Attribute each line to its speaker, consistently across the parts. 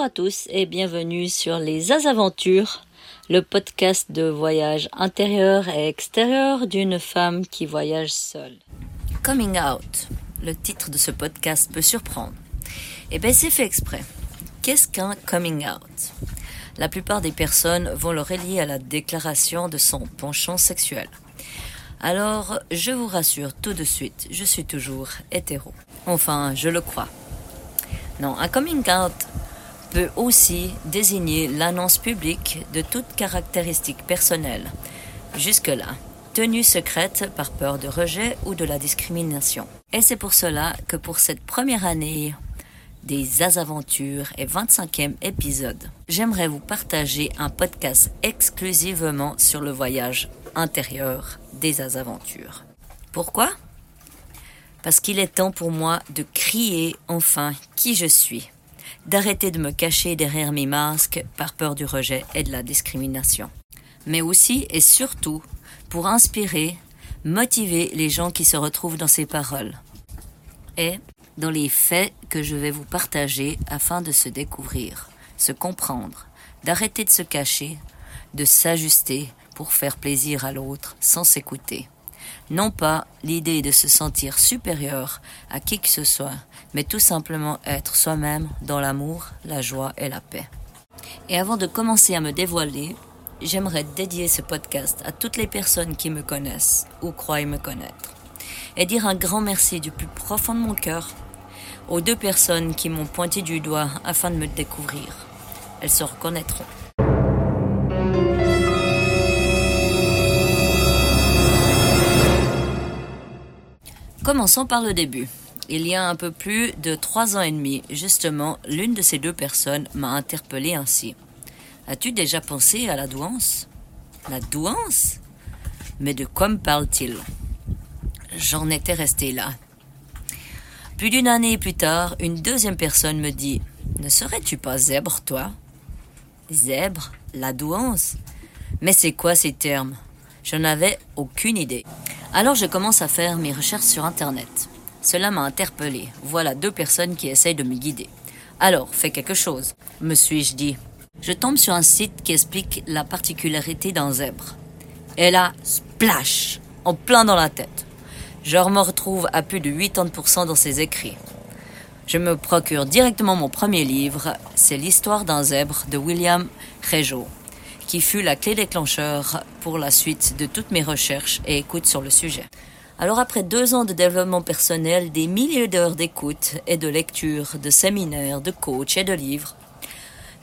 Speaker 1: Bonjour à tous et bienvenue sur les Azaventures, le podcast de voyage intérieur et extérieur d'une femme qui voyage seule. Coming out, le titre de ce podcast peut surprendre. Eh bien, c'est fait exprès. Qu'est-ce qu'un coming out? La plupart des personnes vont le relier à la déclaration de son penchant sexuel. Alors, je vous rassure tout de suite, je suis toujours hétéro. Enfin, je le crois. Non, un coming out peut aussi désigner l'annonce publique de toute caractéristique personnelle, jusque-là tenue secrète par peur de rejet ou de la discrimination. Et c'est pour cela que pour cette première année des Azaventures et 25e épisode, j'aimerais vous partager un podcast exclusivement sur le voyage intérieur des Azaventures. Pourquoi? Parce qu'il est temps pour moi de crier enfin qui je suis d'arrêter de me cacher derrière mes masques par peur du rejet et de la discrimination. Mais aussi et surtout pour inspirer, motiver les gens qui se retrouvent dans ces paroles. Et dans les faits que je vais vous partager afin de se découvrir, se comprendre, d'arrêter de se cacher, de s'ajuster pour faire plaisir à l'autre sans s'écouter. Non pas l'idée de se sentir supérieur à qui que ce soit, mais tout simplement être soi-même dans l'amour, la joie et la paix. Et avant de commencer à me dévoiler, j'aimerais dédier ce podcast à toutes les personnes qui me connaissent ou croient me connaître. Et dire un grand merci du plus profond de mon cœur aux deux personnes qui m'ont pointé du doigt afin de me découvrir. Elles se reconnaîtront. Commençons par le début. Il y a un peu plus de trois ans et demi, justement, l'une de ces deux personnes m'a interpellé ainsi. As-tu déjà pensé à la douance? La douance? Mais de quoi me parle-t-il? J'en étais resté là. Plus d'une année plus tard, une deuxième personne me dit Ne serais-tu pas zèbre, toi? Zèbre La douance? Mais c'est quoi ces termes? Je n'avais aucune idée. Alors je commence à faire mes recherches sur Internet. Cela m'a interpellé. Voilà deux personnes qui essayent de me guider. Alors, fais quelque chose, me suis-je dit. Je tombe sur un site qui explique la particularité d'un zèbre. Et là, splash, en plein dans la tête. Je me retrouve à plus de 80% dans ses écrits. Je me procure directement mon premier livre, c'est l'histoire d'un zèbre de William Régeau, qui fut la clé déclencheur pour la suite de toutes mes recherches et écoutes sur le sujet. Alors après deux ans de développement personnel, des milliers d'heures d'écoute et de lecture, de séminaires, de coach et de livres,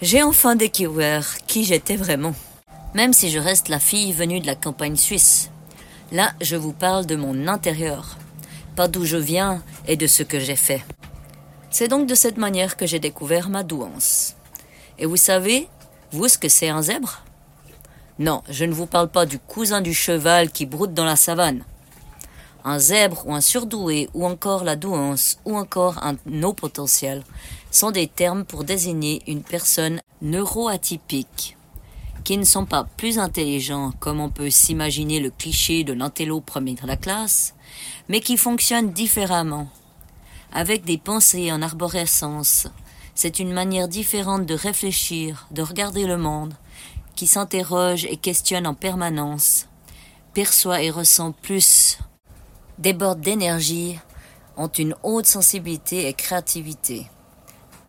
Speaker 1: j'ai enfin découvert qui j'étais vraiment. Même si je reste la fille venue de la campagne suisse. Là, je vous parle de mon intérieur, pas d'où je viens et de ce que j'ai fait. C'est donc de cette manière que j'ai découvert ma douance. Et vous savez, vous, ce que c'est un zèbre? Non, je ne vous parle pas du cousin du cheval qui broute dans la savane un zèbre ou un surdoué ou encore la douance ou encore un no potentiel sont des termes pour désigner une personne neuroatypique qui ne sont pas plus intelligents comme on peut s'imaginer le cliché de l'intello premier de la classe, mais qui fonctionnent différemment, avec des pensées en arborescence. C'est une manière différente de réfléchir, de regarder le monde, qui s'interroge et questionne en permanence, perçoit et ressent plus débordent d'énergie, ont une haute sensibilité et créativité.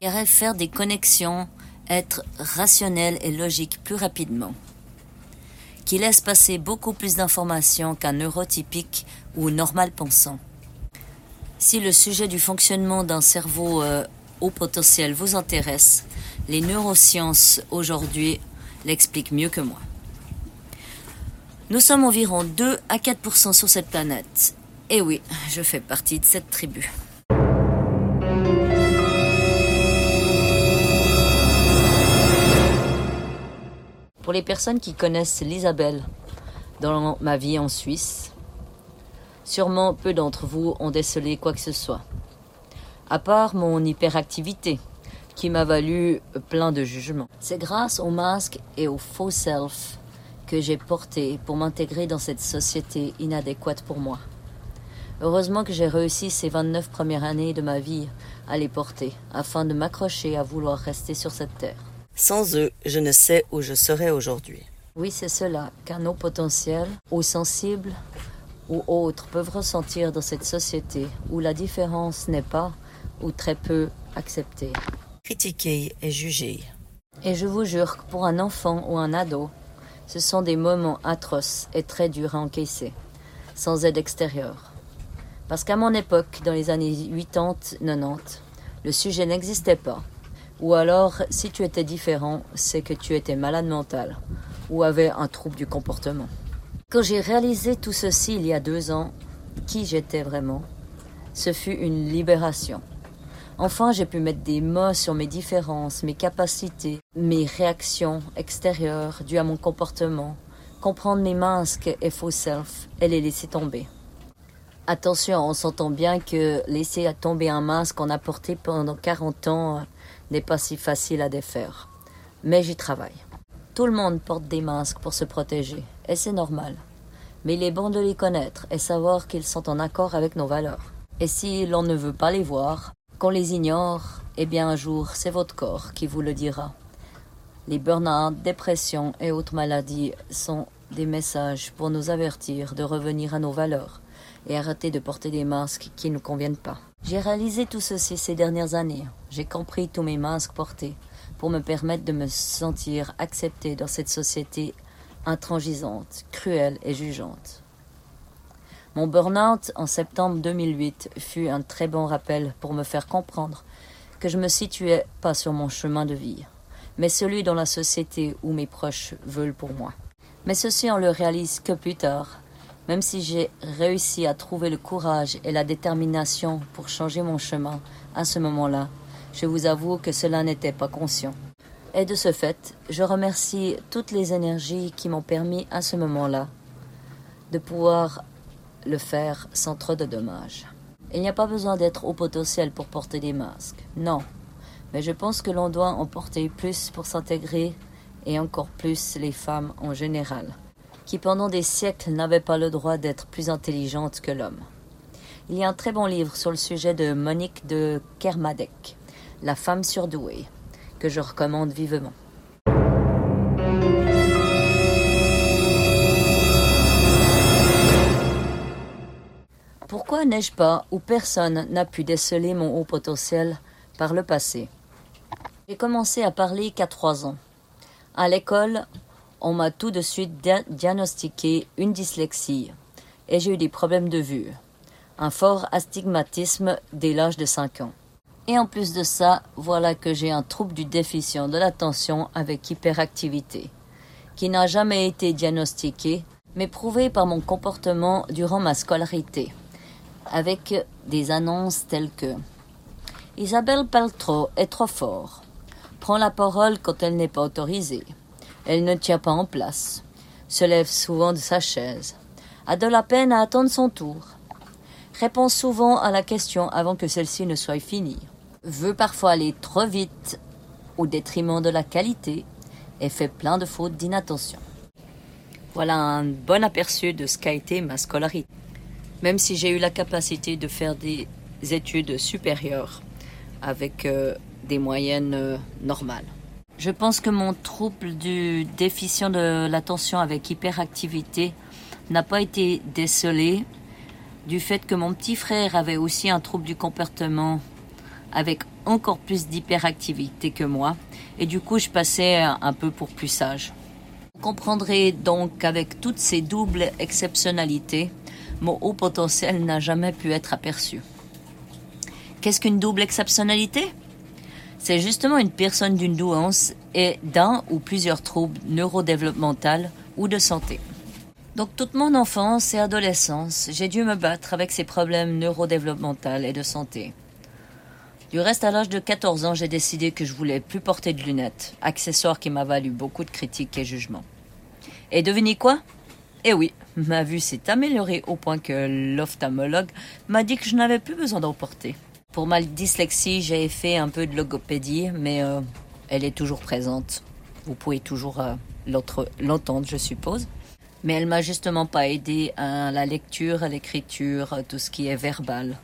Speaker 1: Ils rêvent faire des connexions, être rationnels et logiques plus rapidement. Qui laissent passer beaucoup plus d'informations qu'un neurotypique ou normal pensant. Si le sujet du fonctionnement d'un cerveau euh, haut potentiel vous intéresse, les neurosciences aujourd'hui l'expliquent mieux que moi. Nous sommes environ 2 à 4% sur cette planète et eh oui, je fais partie de cette tribu. Pour les personnes qui connaissent l'Isabelle dans ma vie en Suisse, sûrement peu d'entre vous ont décelé quoi que ce soit. À part mon hyperactivité, qui m'a valu plein de jugements. C'est grâce au masque et au faux self que j'ai porté pour m'intégrer dans cette société inadéquate pour moi. Heureusement que j'ai réussi ces 29 premières années de ma vie à les porter, afin de m'accrocher à vouloir rester sur cette terre.
Speaker 2: Sans eux, je ne sais où je serais aujourd'hui.
Speaker 1: Oui, c'est cela qu'un haut potentiel, ou sensible, ou autres peuvent ressentir dans cette société où la différence n'est pas ou très peu acceptée.
Speaker 2: Critiquer et juger.
Speaker 1: Et je vous jure que pour un enfant ou un ado, ce sont des moments atroces et très durs à encaisser, sans aide extérieure. Parce qu'à mon époque, dans les années 80-90, le sujet n'existait pas. Ou alors, si tu étais différent, c'est que tu étais malade mental ou avais un trouble du comportement. Quand j'ai réalisé tout ceci il y a deux ans, qui j'étais vraiment, ce fut une libération. Enfin, j'ai pu mettre des mots sur mes différences, mes capacités, mes réactions extérieures dues à mon comportement, comprendre mes masques et faux self et les laisser tomber. Attention, on s'entend bien que laisser tomber un masque qu'on a porté pendant 40 ans n'est pas si facile à défaire. Mais j'y travaille. Tout le monde porte des masques pour se protéger, et c'est normal. Mais il est bon de les connaître et savoir qu'ils sont en accord avec nos valeurs. Et si l'on ne veut pas les voir, qu'on les ignore, eh bien un jour c'est votre corps qui vous le dira. Les burn-out, dépressions et autres maladies sont des messages pour nous avertir de revenir à nos valeurs et arrêter de porter des masques qui ne conviennent pas. J'ai réalisé tout ceci ces dernières années. J'ai compris tous mes masques portés pour me permettre de me sentir accepté dans cette société intransigeante, cruelle et jugeante. Mon burn-out en septembre 2008 fut un très bon rappel pour me faire comprendre que je me situais pas sur mon chemin de vie, mais celui dans la société où mes proches veulent pour moi. Mais ceci on le réalise que plus tard, même si j'ai réussi à trouver le courage et la détermination pour changer mon chemin à ce moment-là, je vous avoue que cela n'était pas conscient. Et de ce fait, je remercie toutes les énergies qui m'ont permis à ce moment-là de pouvoir le faire sans trop de dommages. Il n'y a pas besoin d'être au potentiel pour porter des masques, non. Mais je pense que l'on doit en porter plus pour s'intégrer et encore plus les femmes en général qui pendant des siècles n'avait pas le droit d'être plus intelligente que l'homme. Il y a un très bon livre sur le sujet de Monique de Kermadec, La femme surdouée, que je recommande vivement. Pourquoi n'ai-je pas ou personne n'a pu déceler mon haut potentiel par le passé? J'ai commencé à parler qu'à trois ans. À l'école, on m'a tout de suite diagnostiqué une dyslexie et j'ai eu des problèmes de vue, un fort astigmatisme dès l'âge de 5 ans. Et en plus de ça, voilà que j'ai un trouble du déficient de l'attention avec hyperactivité, qui n'a jamais été diagnostiqué, mais prouvé par mon comportement durant ma scolarité, avec des annonces telles que Isabelle Peltro est trop fort, prend la parole quand elle n'est pas autorisée, elle ne tient pas en place, se lève souvent de sa chaise, a de la peine à attendre son tour, répond souvent à la question avant que celle-ci ne soit finie, veut parfois aller trop vite au détriment de la qualité et fait plein de fautes d'inattention. Voilà un bon aperçu de ce qu'a été ma scolarité. Même si j'ai eu la capacité de faire des études supérieures avec euh, des moyennes euh, normales. Je pense que mon trouble du déficient de l'attention avec hyperactivité n'a pas été décelé du fait que mon petit frère avait aussi un trouble du comportement avec encore plus d'hyperactivité que moi et du coup je passais un peu pour plus sage. Vous comprendrez donc qu'avec toutes ces doubles exceptionnalités, mon haut potentiel n'a jamais pu être aperçu. Qu'est-ce qu'une double exceptionnalité? C'est justement une personne d'une douance et d'un ou plusieurs troubles neurodéveloppementaux ou de santé. Donc toute mon enfance et adolescence, j'ai dû me battre avec ces problèmes neurodéveloppementaux et de santé. Du reste, à l'âge de 14 ans, j'ai décidé que je voulais plus porter de lunettes, accessoire qui m'a valu beaucoup de critiques et jugements. Et devinez quoi? Eh oui, ma vue s'est améliorée au point que l'ophtalmologue m'a dit que je n'avais plus besoin d'en porter. Pour ma dyslexie, j'ai fait un peu de logopédie, mais euh, elle est toujours présente. Vous pouvez toujours euh, l'entendre, je suppose. Mais elle m'a justement pas aidé à la lecture, à l'écriture, tout ce qui est verbal.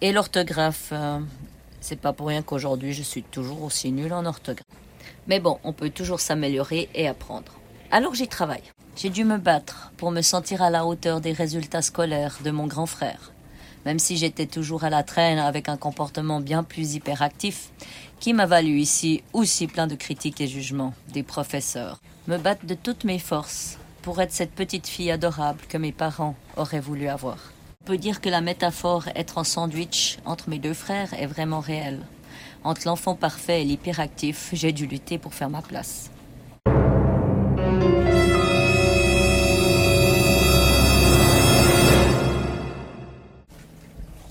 Speaker 1: Et l'orthographe, euh, c'est pas pour rien qu'aujourd'hui je suis toujours aussi nulle en orthographe. Mais bon, on peut toujours s'améliorer et apprendre. Alors j'y travaille. J'ai dû me battre pour me sentir à la hauteur des résultats scolaires de mon grand frère. Même si j'étais toujours à la traîne avec un comportement bien plus hyperactif, qui m'a valu ici aussi plein de critiques et jugements des professeurs. Me battre de toutes mes forces pour être cette petite fille adorable que mes parents auraient voulu avoir. On peut dire que la métaphore être en sandwich entre mes deux frères est vraiment réelle. Entre l'enfant parfait et l'hyperactif, j'ai dû lutter pour faire ma place.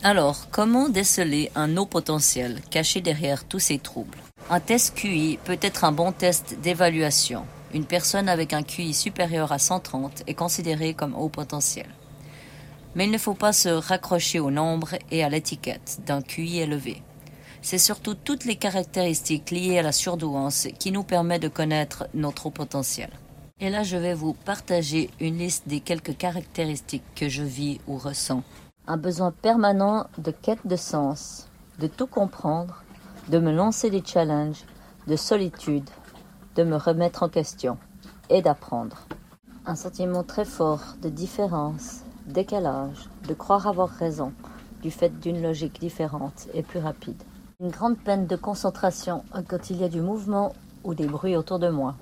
Speaker 1: Alors, comment déceler un haut potentiel caché derrière tous ces troubles? Un test QI peut être un bon test d'évaluation. Une personne avec un QI supérieur à 130 est considérée comme haut potentiel. Mais il ne faut pas se raccrocher au nombre et à l'étiquette d'un QI élevé. C'est surtout toutes les caractéristiques liées à la surdouance qui nous permettent de connaître notre haut potentiel. Et là, je vais vous partager une liste des quelques caractéristiques que je vis ou ressens un besoin permanent de quête de sens, de tout comprendre, de me lancer des challenges, de solitude, de me remettre en question et d'apprendre. Un sentiment très fort de différence, décalage, de croire avoir raison du fait d'une logique différente et plus rapide. Une grande peine de concentration quand il y a du mouvement ou des bruits autour de moi.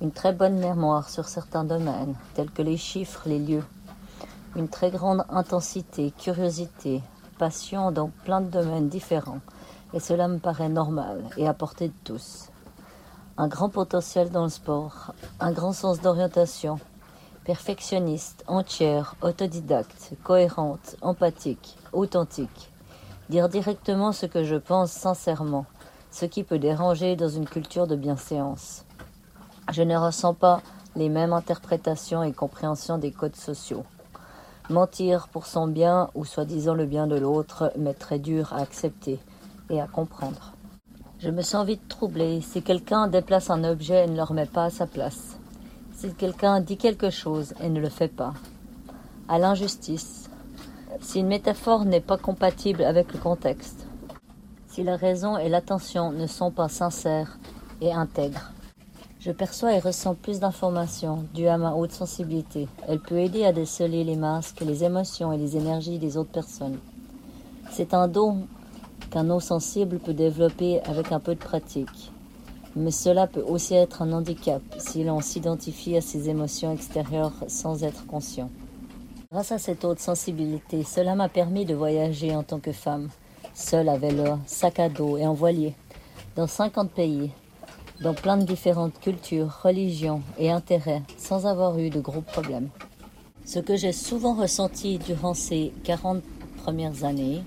Speaker 1: Une très bonne mémoire sur certains domaines, tels que les chiffres, les lieux, une très grande intensité, curiosité, passion dans plein de domaines différents, et cela me paraît normal et à portée de tous. Un grand potentiel dans le sport, un grand sens d'orientation, perfectionniste, entière, autodidacte, cohérente, empathique, authentique. Dire directement ce que je pense sincèrement, ce qui peut déranger dans une culture de bienséance. Je ne ressens pas les mêmes interprétations et compréhensions des codes sociaux. Mentir pour son bien ou soi-disant le bien de l'autre m'est très dur à accepter et à comprendre. Je me sens vite troublée si quelqu'un déplace un objet et ne le remet pas à sa place. Si quelqu'un dit quelque chose et ne le fait pas. À l'injustice. Si une métaphore n'est pas compatible avec le contexte. Si la raison et l'attention ne sont pas sincères et intègres. Je perçois et ressens plus d'informations dues à ma haute sensibilité. Elle peut aider à déceler les masques, les émotions et les énergies des autres personnes. C'est un don qu'un eau sensible peut développer avec un peu de pratique. Mais cela peut aussi être un handicap si l'on s'identifie à ses émotions extérieures sans être conscient. Grâce à cette haute sensibilité, cela m'a permis de voyager en tant que femme, seule à vélo, sac à dos et en voilier, dans 50 pays, dans plein de différentes cultures, religions et intérêts sans avoir eu de gros problèmes. Ce que j'ai souvent ressenti durant ces 40 premières années,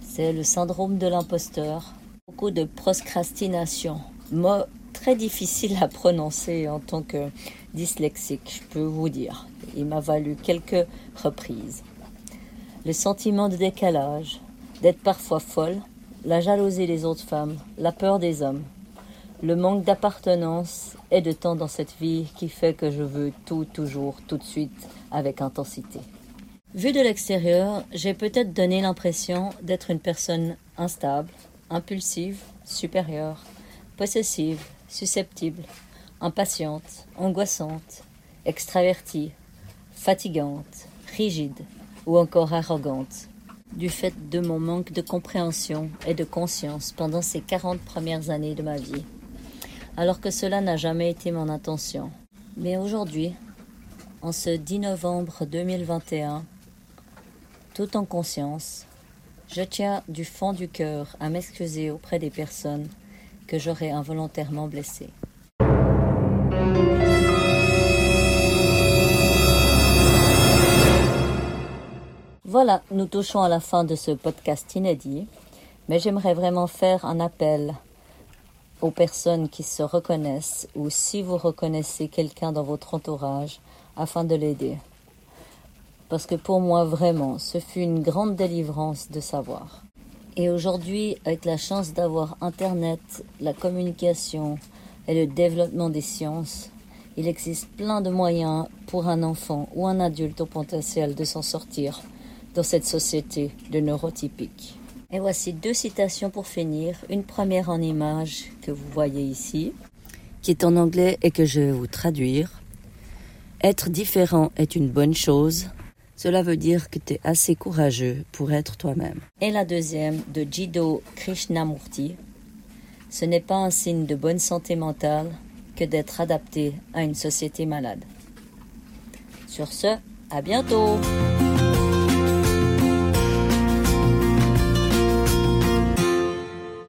Speaker 1: c'est le syndrome de l'imposteur, beaucoup de procrastination, mot très difficile à prononcer en tant que dyslexique, je peux vous dire. Il m'a valu quelques reprises. Le sentiment de décalage, d'être parfois folle, la jalousie des autres femmes, la peur des hommes, le manque d'appartenance et de temps dans cette vie qui fait que je veux tout toujours, tout de suite, avec intensité. Vu de l'extérieur, j'ai peut-être donné l'impression d'être une personne instable, impulsive, supérieure, possessive, susceptible, impatiente, angoissante, extravertie, fatigante, rigide ou encore arrogante, du fait de mon manque de compréhension et de conscience pendant ces quarante premières années de ma vie alors que cela n'a jamais été mon intention. Mais aujourd'hui, en ce 10 novembre 2021, tout en conscience, je tiens du fond du cœur à m'excuser auprès des personnes que j'aurais involontairement blessées. Voilà, nous touchons à la fin de ce podcast inédit, mais j'aimerais vraiment faire un appel aux personnes qui se reconnaissent ou si vous reconnaissez quelqu'un dans votre entourage afin de l'aider. Parce que pour moi, vraiment, ce fut une grande délivrance de savoir. Et aujourd'hui, avec la chance d'avoir Internet, la communication et le développement des sciences, Il existe plein de moyens pour un enfant ou un adulte au potentiel de s'en sortir dans cette société de neurotypiques. Et voici deux citations pour finir. Une première en image que vous voyez ici,
Speaker 2: qui est en anglais et que je vais vous traduire. Être différent est une bonne chose. Cela veut dire que tu es assez courageux pour être toi-même.
Speaker 1: Et la deuxième de Jiddu Krishnamurti. Ce n'est pas un signe de bonne santé mentale que d'être adapté à une société malade. Sur ce, à bientôt